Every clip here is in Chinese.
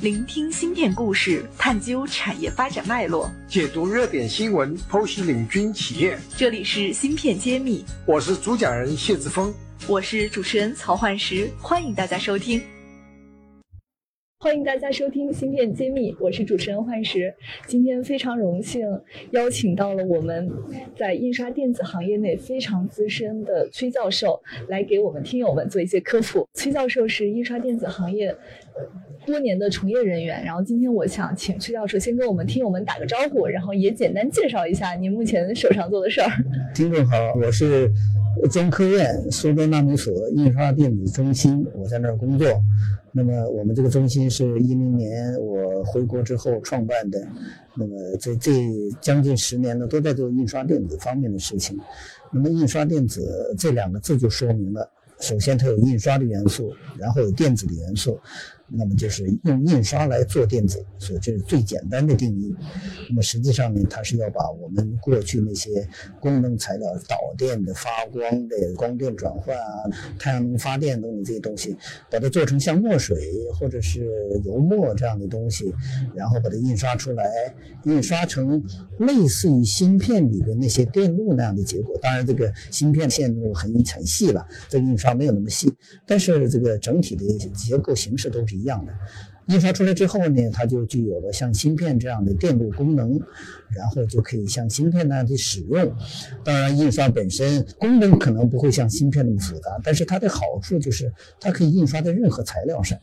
聆听芯片故事，探究产业发展脉络，解读热点新闻，剖析领军企业。这里是芯片揭秘，我是主讲人谢志峰，我是主持人曹焕石，欢迎大家收听。欢迎大家收听《芯片揭秘》，我是主持人幻石。今天非常荣幸邀请到了我们在印刷电子行业内非常资深的崔教授来给我们听友们做一些科普。崔教授是印刷电子行业多年的从业人员，然后今天我想请崔教授先跟我们听友们打个招呼，然后也简单介绍一下您目前手上做的事儿。听众好，我是中科院苏州纳米所印刷电子中心，我在那儿工作。那么我们这个中心是一零年我回国之后创办的，那么这这将近十年呢，都在做印刷电子方面的事情。那么印刷电子这两个字就说明了，首先它有印刷的元素，然后有电子的元素。那么就是用印刷来做电子，所以这是最简单的定义。那么实际上呢，它是要把我们过去那些功能材料、导电的、发光的、光电转换啊、太阳能发电等等这些东西，把它做成像墨水或者是油墨这样的东西，然后把它印刷出来，印刷成类似于芯片里的那些电路那样的结果。当然，这个芯片线路很很细了，这个印刷没有那么细，但是这个整体的结构形式都是。一样的，印刷出来之后呢，它就具有了像芯片这样的电路功能，然后就可以像芯片那样的使用。当然，印刷本身功能可能不会像芯片那么复杂，但是它的好处就是它可以印刷在任何材料上，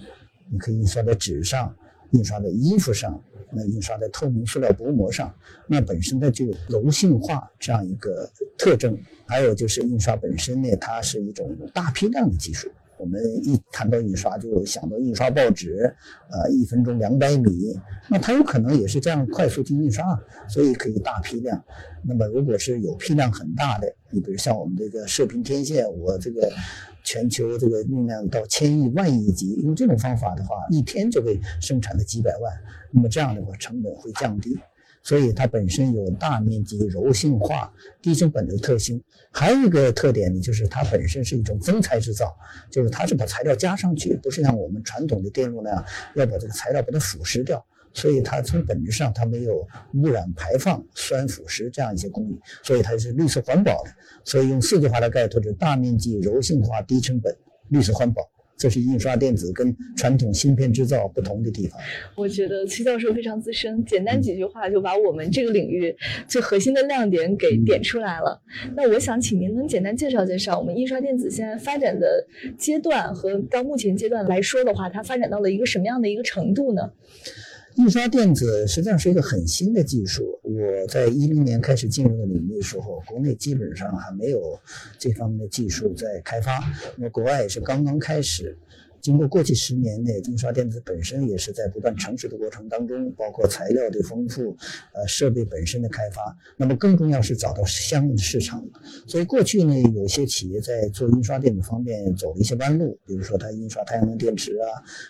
你可以印刷在纸上，印刷在衣服上，那印刷在透明塑料薄膜上，那本身它就有柔性化这样一个特征。还有就是印刷本身呢，它是一种大批量的技术。我们一谈到印刷，就想到印刷报纸，呃，一分钟两百米，那它有可能也是这样快速去印刷，所以可以大批量。那么如果是有批量很大的，你比如像我们这个射频天线，我这个全球这个用量到千亿万亿级，用这种方法的话，一天就会生产的几百万，那么这样的话成本会降低。所以它本身有大面积柔性化、低成本的特性，还有一个特点呢，就是它本身是一种增材制造，就是它是把材料加上去，不是像我们传统的电路那样要把这个材料把它腐蚀掉。所以它从本质上它没有污染、排放、酸腐蚀这样一些工艺，所以它是绿色环保的。所以用四句话来概括，就是大面积、柔性化、低成本、绿色环保。这是印刷电子跟传统芯片制造不同的地方。我觉得崔教授非常资深，简单几句话就把我们这个领域最核心的亮点给点出来了。那我想请您能简单介绍介绍我们印刷电子现在发展的阶段和到目前阶段来说的话，它发展到了一个什么样的一个程度呢？印刷电子实际上是一个很新的技术。我在一零年开始进入的领域的时候，国内基本上还没有这方面的技术在开发，那么国外也是刚刚开始。经过过去十年内，印刷电子本身也是在不断成熟的过程当中，包括材料的丰富，呃，设备本身的开发，那么更重要是找到相应的市场。所以过去呢，有些企业在做印刷电子方面走了一些弯路，比如说它印刷太阳能电池啊，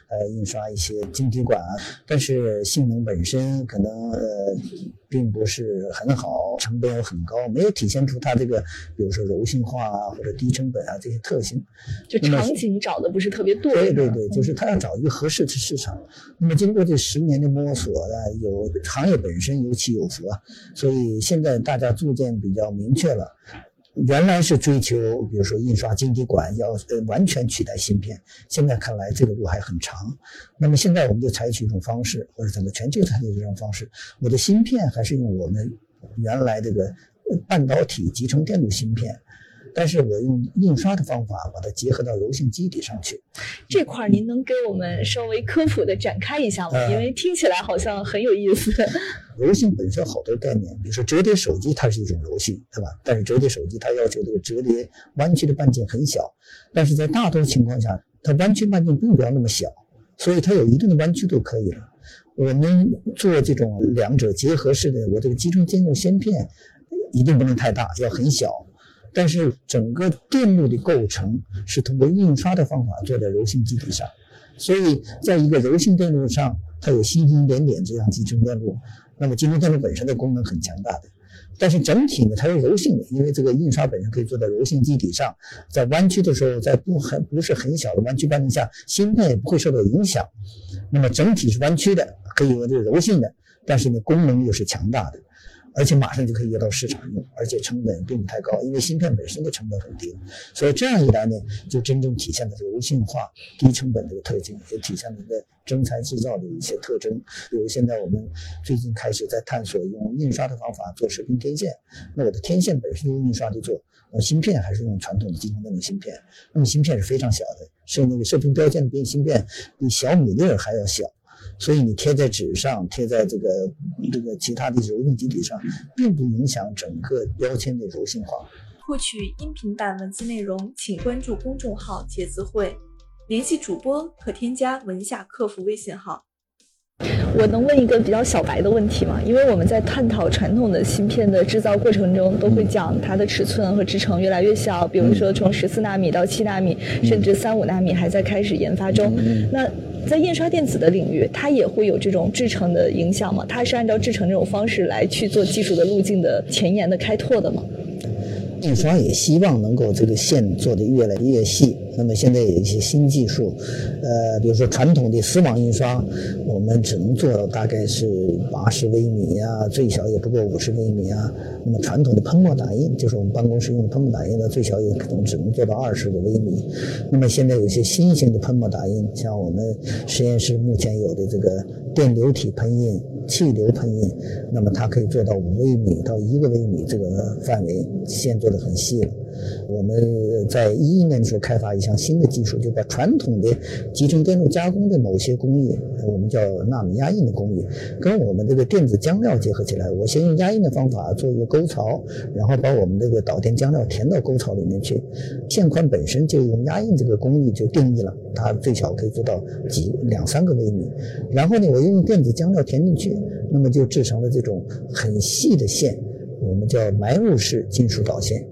呃，印刷一些晶体管啊，但是性能本身可能呃。并不是很好，成本又很高，没有体现出它这个，比如说柔性化啊或者低成本啊这些特性。就场景找的不是特别对。对对对，就是他要找一个合适的市场。那么经过这十年的摸索呢，有行业本身有起有伏啊，所以现在大家逐渐比较明确了。原来是追求，比如说印刷晶体管要呃完全取代芯片，现在看来这个路还很长。那么现在我们就采取一种方式，或者整个全球采取这种方式，我的芯片还是用我们原来这个半导体集成电路芯片。但是我用印刷的方法把它结合到柔性基底上去，这块您能给我们稍微科普的展开一下吗？因为听起来好像很有意思。柔性本身好多概念，比如说折叠手机，它是一种柔性，对吧？但是折叠手机它要求这个折叠弯曲的半径很小，但是在大多数情况下，它弯曲半径并不要那么小，所以它有一定的弯曲度可以了。我们做这种两者结合式的，我这个集成电路芯片一定不能太大，要很小。但是整个电路的构成是通过印刷的方法做在柔性基底上，所以在一个柔性电路上，它有星星点点这样集成电路。那么集成电路本身的功能很强大的，但是整体呢，它是柔性的，因为这个印刷本身可以做在柔性基底上，在弯曲的时候，在不很不是很小的弯曲半径下，芯片也不会受到影响。那么整体是弯曲的，可以用这个柔性的，但是呢，功能又是强大的。而且马上就可以约到市场用，而且成本并不太高，因为芯片本身的成本很低，所以这样一来呢，就真正体现了柔性化、低成本这个特性，也体现了一个真材制造的一些特征。比如现在我们最近开始在探索用印刷的方法做射频天线，那我的天线本身用印刷去做，我，芯片还是用传统的集成电路芯片，那么芯片是非常小的，是那个射频标线的芯片比小米粒还要小。所以你贴在纸上，贴在这个这个其他的柔性基底上，并不影响整个标签的柔性化。获取音频版文字内容，请关注公众号“解字会”，联系主播可添加文下客服微信号。我能问一个比较小白的问题吗？因为我们在探讨传统的芯片的制造过程中，都会讲它的尺寸和制程越来越小，比如说从十四纳米到七纳米，甚至三五纳米还在开始研发中。那在印刷电子的领域，它也会有这种制程的影响吗？它是按照制程这种方式来去做技术的路径的前沿的开拓的吗？印刷也希望能够这个线做的越来越细。那么现在有一些新技术，呃，比如说传统的丝网印刷，我们只能做到大概是八十微米啊，最小也不过五十微米啊。那么传统的喷墨打印，就是我们办公室用喷墨打印的，最小也可能只能做到二十个微米。那么现在有些新型的喷墨打印，像我们实验室目前有的这个电流体喷印、气流喷印，那么它可以做到五微米到一个微米这个范围，线做的很细了。我们在一一年的时候开发一项新的技术，就把传统的集成电路加工的某些工艺，我们叫纳米压印的工艺，跟我们这个电子浆料结合起来。我先用压印的方法做一个沟槽，然后把我们这个导电浆料填到沟槽里面去。线宽本身就用压印这个工艺就定义了，它最小可以做到几两三个微米。然后呢，我用电子浆料填进去，那么就制成了这种很细的线，我们叫埋入式金属导线。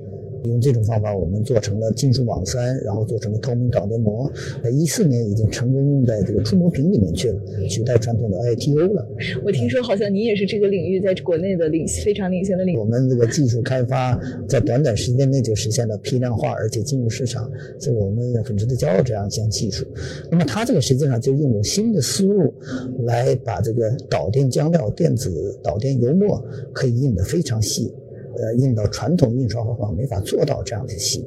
用这种方法，我们做成了金属网栓，然后做成了透明导电膜。在一四年已经成功用在这个触摸屏里面去了，取代传统的 ITO 了。我听说好像你也是这个领域在国内的领非常领先的领。我们这个技术开发在短短时间内就实现了批量化，而且进入市场，这个我们很值得骄傲。这样一项技术，那么它这个实际上就用了新的思路来把这个导电浆料、电子导电油墨可以印得非常细。呃，印到传统印刷方法没法做到这样的细，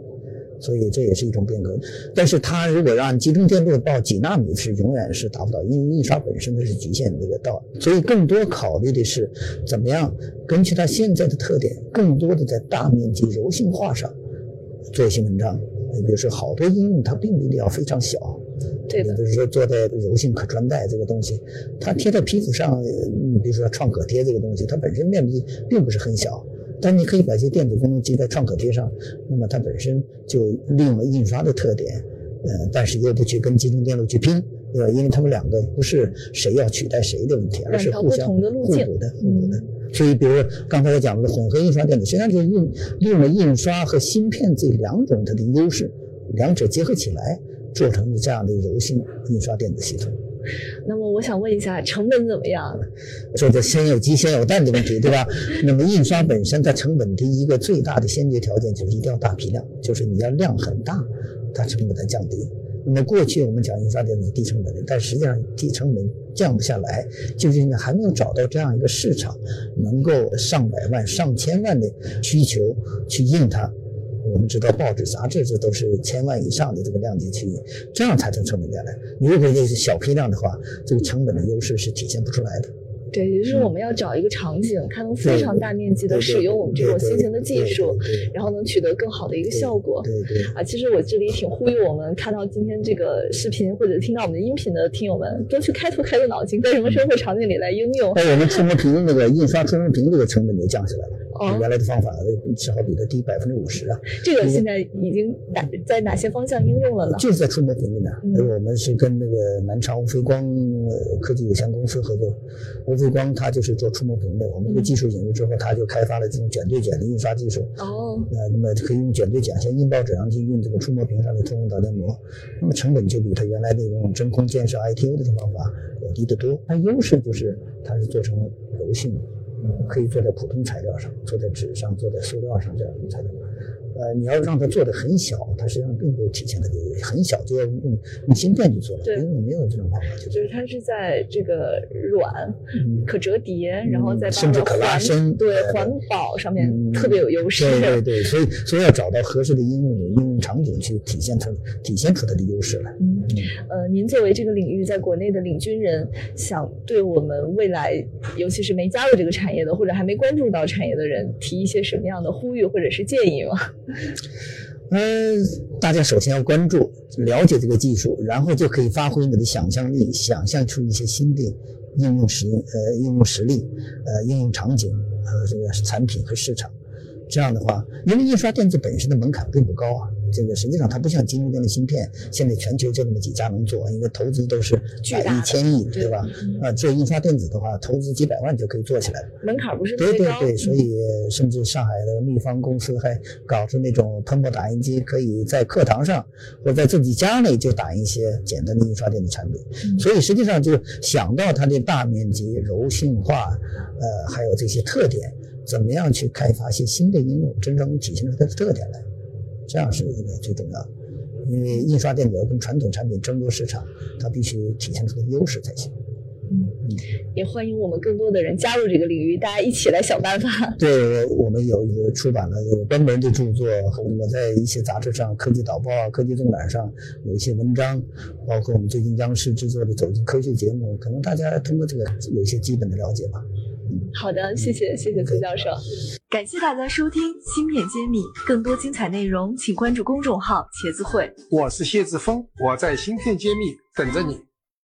所以这也是一种变革。但是它如果让集成电路到几纳米是永远是达不到，因为印刷本身它是局限的这个道。所以更多考虑的是怎么样根据它现在的特点，更多的在大面积柔性化上做一些文章。你比如说好多应用它并不一定要非常小，对的。比如说做在柔性可穿戴这个东西，它贴在皮肤上，你比如说创可贴这个东西，它本身面积并不是很小。但你可以把这些电子功能记在创可贴上，那么它本身就利用了印刷的特点，呃，但是又不去跟集成电路去拼，对吧？因为他们两个不是谁要取代谁的问题，而是互相互补的、互补的。所以，比如刚才我讲的混合印刷电子，实际上就是用利用了印刷和芯片这两种它的优势，两者结合起来，做成这样的柔性印刷电子系统。那么我想问一下，成本怎么样？说的先有鸡先有蛋的问题，对吧？那么印刷本身它成本的一个最大的先决条件就是一定要大批量，就是你要量很大，它成本才降低。那么过去我们讲印刷电子低成本的，但实际上低成本降不下来，就是因为还没有找到这样一个市场，能够上百万、上千万的需求去印它。我们知道报纸、杂志这都是千万以上的这个量级企业，这样才能成本下来。你如果这是小批量的话，这个成本的优势是体现不出来的。对，也就是我们要找一个场景，它能非常大面积的使用我们这种新型的技术，然后能取得更好的一个效果。对对。啊，其实我这里挺呼吁我们看到今天这个视频或者听到我们的音频的听友们，多去开拓开拓脑筋，在什么生活场景里来应用。那我们触摸屏那个印刷触摸屏这个成本就降下来了。哦。原来的方法只好比它低百分之五十啊。这个现在已经哪在哪些方向应用了呢？就是在触摸屏里面。嗯。我们是跟那个南昌无飞光科技有限公司合作，无飞光它就是做触摸屏的。我们这个技术引入之后，它就开发了这种卷对卷的印刷技术。哦。呃，那么可以用卷对卷，先印报纸上去印这个触摸屏上的通用导电膜，那么成本就比它原来那种真空建设 ITO 的这种方法要低得多。它优势就是它是做成柔性。可以做在普通材料上，做在纸上，做在塑料上这样的材料。呃，你要让它做的很小，它实际上并不体现它的。很小就要用用芯片去做因为没有这种方法去做就是。它是在这个软、嗯可折叠，然后再甚至可拉伸呃对环保上面嗯特别有优势。对对对，所以所以要找到合适的应用应用场景去体现它体现出它的优势来。嗯，呃，您作为这个领域在国内的领军人，想对我们未来，尤其是没加入这个产业的，或者还没关注到产业的人，提一些什么样的呼吁或者是建议吗？嗯，大家首先要关注、了解这个技术，然后就可以发挥你的想象力，想象出一些新的应用实呃应用实例、呃应用场景和这个产品和市场。这样的话，因为印刷电子本身的门槛并不高啊，这个实际上它不像金融电的芯片，现在全球就那么几家能做，因为投资都是百亿、千亿，对对吧？啊，做印刷电子的话，投资几百万就可以做起来了。门槛不是。对对对，所以甚至上海的秘方公司还搞出那种喷墨打印机，可以在课堂上或者在自己家里就打印一些简单的印刷电子产品。嗯所以实际上就想到它的大面积、柔性化，呃，还有这些特点，怎么样去开发一些新的应用，真正体现出它的特点来，这样是一个最重要的。因为印刷电子要跟传统产品争夺市场，它必须体现出的优势才行。嗯也欢迎我们更多的人加入这个领域，大家一起来想办法。对，我们有一个出版了专门的著作，和我在一些杂志上，科技导报啊、科技纵览上有一些文章，包括我们最近央视制作的《走进科学》节目，可能大家通过这个有一些基本的了解吧。好的，谢谢谢谢崔教授。感谢大家收听《芯片揭秘》，更多精彩内容请关注公众号“茄子会”。我是谢志峰，我在芯片揭秘等着你。